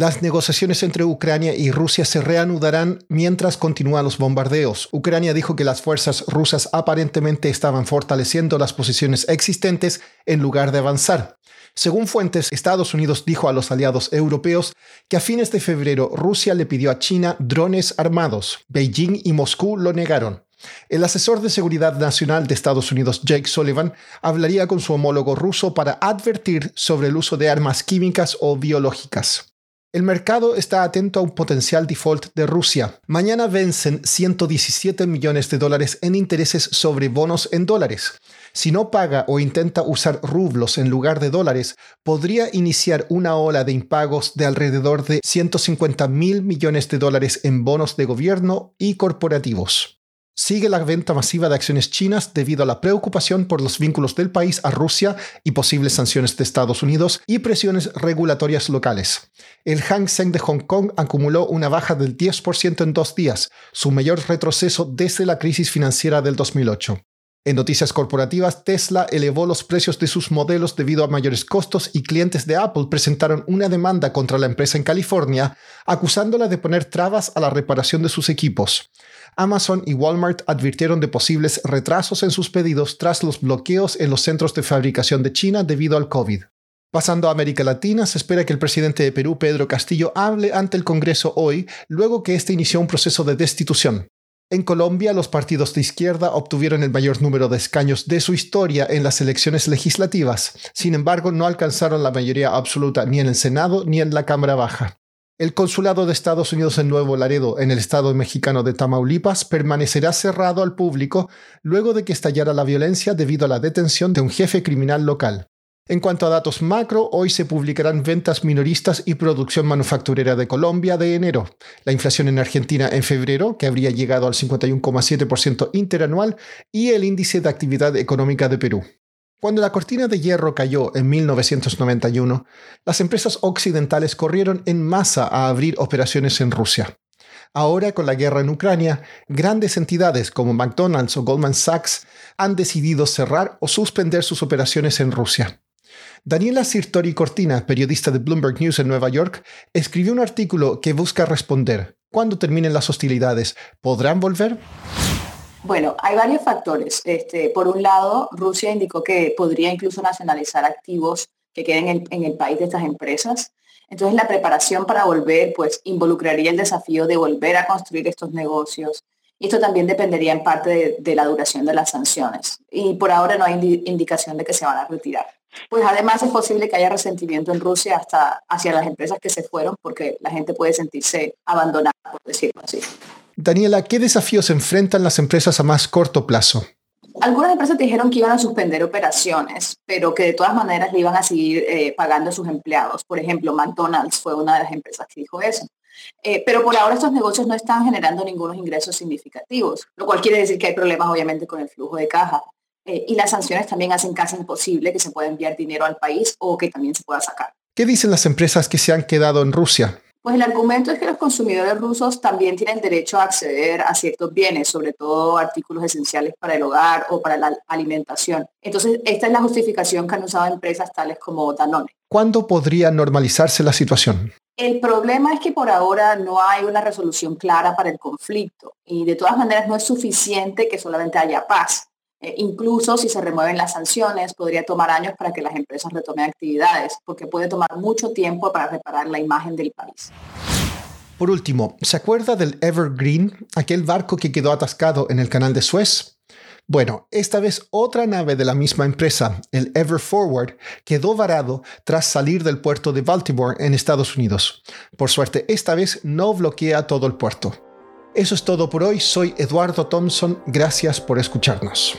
Las negociaciones entre Ucrania y Rusia se reanudarán mientras continúan los bombardeos. Ucrania dijo que las fuerzas rusas aparentemente estaban fortaleciendo las posiciones existentes en lugar de avanzar. Según fuentes, Estados Unidos dijo a los aliados europeos que a fines de febrero Rusia le pidió a China drones armados. Beijing y Moscú lo negaron. El asesor de seguridad nacional de Estados Unidos, Jake Sullivan, hablaría con su homólogo ruso para advertir sobre el uso de armas químicas o biológicas. El mercado está atento a un potencial default de Rusia. Mañana vencen 117 millones de dólares en intereses sobre bonos en dólares. Si no paga o intenta usar rublos en lugar de dólares, podría iniciar una ola de impagos de alrededor de 150 mil millones de dólares en bonos de gobierno y corporativos. Sigue la venta masiva de acciones chinas debido a la preocupación por los vínculos del país a Rusia y posibles sanciones de Estados Unidos y presiones regulatorias locales. El Hang Seng de Hong Kong acumuló una baja del 10% en dos días, su mayor retroceso desde la crisis financiera del 2008. En noticias corporativas, Tesla elevó los precios de sus modelos debido a mayores costos y clientes de Apple presentaron una demanda contra la empresa en California, acusándola de poner trabas a la reparación de sus equipos. Amazon y Walmart advirtieron de posibles retrasos en sus pedidos tras los bloqueos en los centros de fabricación de China debido al COVID. Pasando a América Latina, se espera que el presidente de Perú, Pedro Castillo, hable ante el Congreso hoy, luego que éste inició un proceso de destitución. En Colombia, los partidos de izquierda obtuvieron el mayor número de escaños de su historia en las elecciones legislativas. Sin embargo, no alcanzaron la mayoría absoluta ni en el Senado ni en la Cámara Baja. El consulado de Estados Unidos en Nuevo Laredo, en el estado mexicano de Tamaulipas, permanecerá cerrado al público luego de que estallara la violencia debido a la detención de un jefe criminal local. En cuanto a datos macro, hoy se publicarán ventas minoristas y producción manufacturera de Colombia de enero, la inflación en Argentina en febrero, que habría llegado al 51,7% interanual, y el índice de actividad económica de Perú. Cuando la cortina de hierro cayó en 1991, las empresas occidentales corrieron en masa a abrir operaciones en Rusia. Ahora, con la guerra en Ucrania, grandes entidades como McDonald's o Goldman Sachs han decidido cerrar o suspender sus operaciones en Rusia. Daniela Sirtori Cortina, periodista de Bloomberg News en Nueva York, escribió un artículo que busca responder, ¿cuándo terminen las hostilidades, podrán volver? Bueno, hay varios factores. Este, por un lado, Rusia indicó que podría incluso nacionalizar activos que queden en el, país de estas empresas. Entonces, la preparación para volver, pues, involucraría el desafío de volver a construir estos negocios. Esto también dependería en parte de, la duración de las sanciones. Y por ahora no hay indicación de que se van a retirar. Pues además es posible que haya resentimiento en Rusia hasta hacia las empresas que se fueron porque la gente puede sentirse abandonada, por decirlo así. Daniela, ¿qué desafíos enfrentan las empresas a más corto plazo? Algunas empresas dijeron que iban a suspender operaciones, pero que de todas maneras le iban a seguir eh, pagando a sus empleados. Por ejemplo, McDonald's fue una de las empresas que dijo eso. Eh, pero por ahora estos negocios no están generando ningunos ingresos significativos, lo cual quiere decir que hay problemas obviamente con el flujo de caja. Eh, y las sanciones también hacen casi imposible que se pueda enviar dinero al país o que también se pueda sacar. ¿Qué dicen las empresas que se han quedado en Rusia? Pues el argumento es que los consumidores rusos también tienen derecho a acceder a ciertos bienes, sobre todo artículos esenciales para el hogar o para la alimentación. Entonces, esta es la justificación que han usado empresas tales como Danone. ¿Cuándo podría normalizarse la situación? El problema es que por ahora no hay una resolución clara para el conflicto y de todas maneras no es suficiente que solamente haya paz. Eh, incluso si se remueven las sanciones, podría tomar años para que las empresas retomen actividades, porque puede tomar mucho tiempo para reparar la imagen del país. Por último, ¿se acuerda del Evergreen, aquel barco que quedó atascado en el canal de Suez? Bueno, esta vez otra nave de la misma empresa, el Ever Forward, quedó varado tras salir del puerto de Baltimore en Estados Unidos. Por suerte, esta vez no bloquea todo el puerto. Eso es todo por hoy. Soy Eduardo Thompson. Gracias por escucharnos.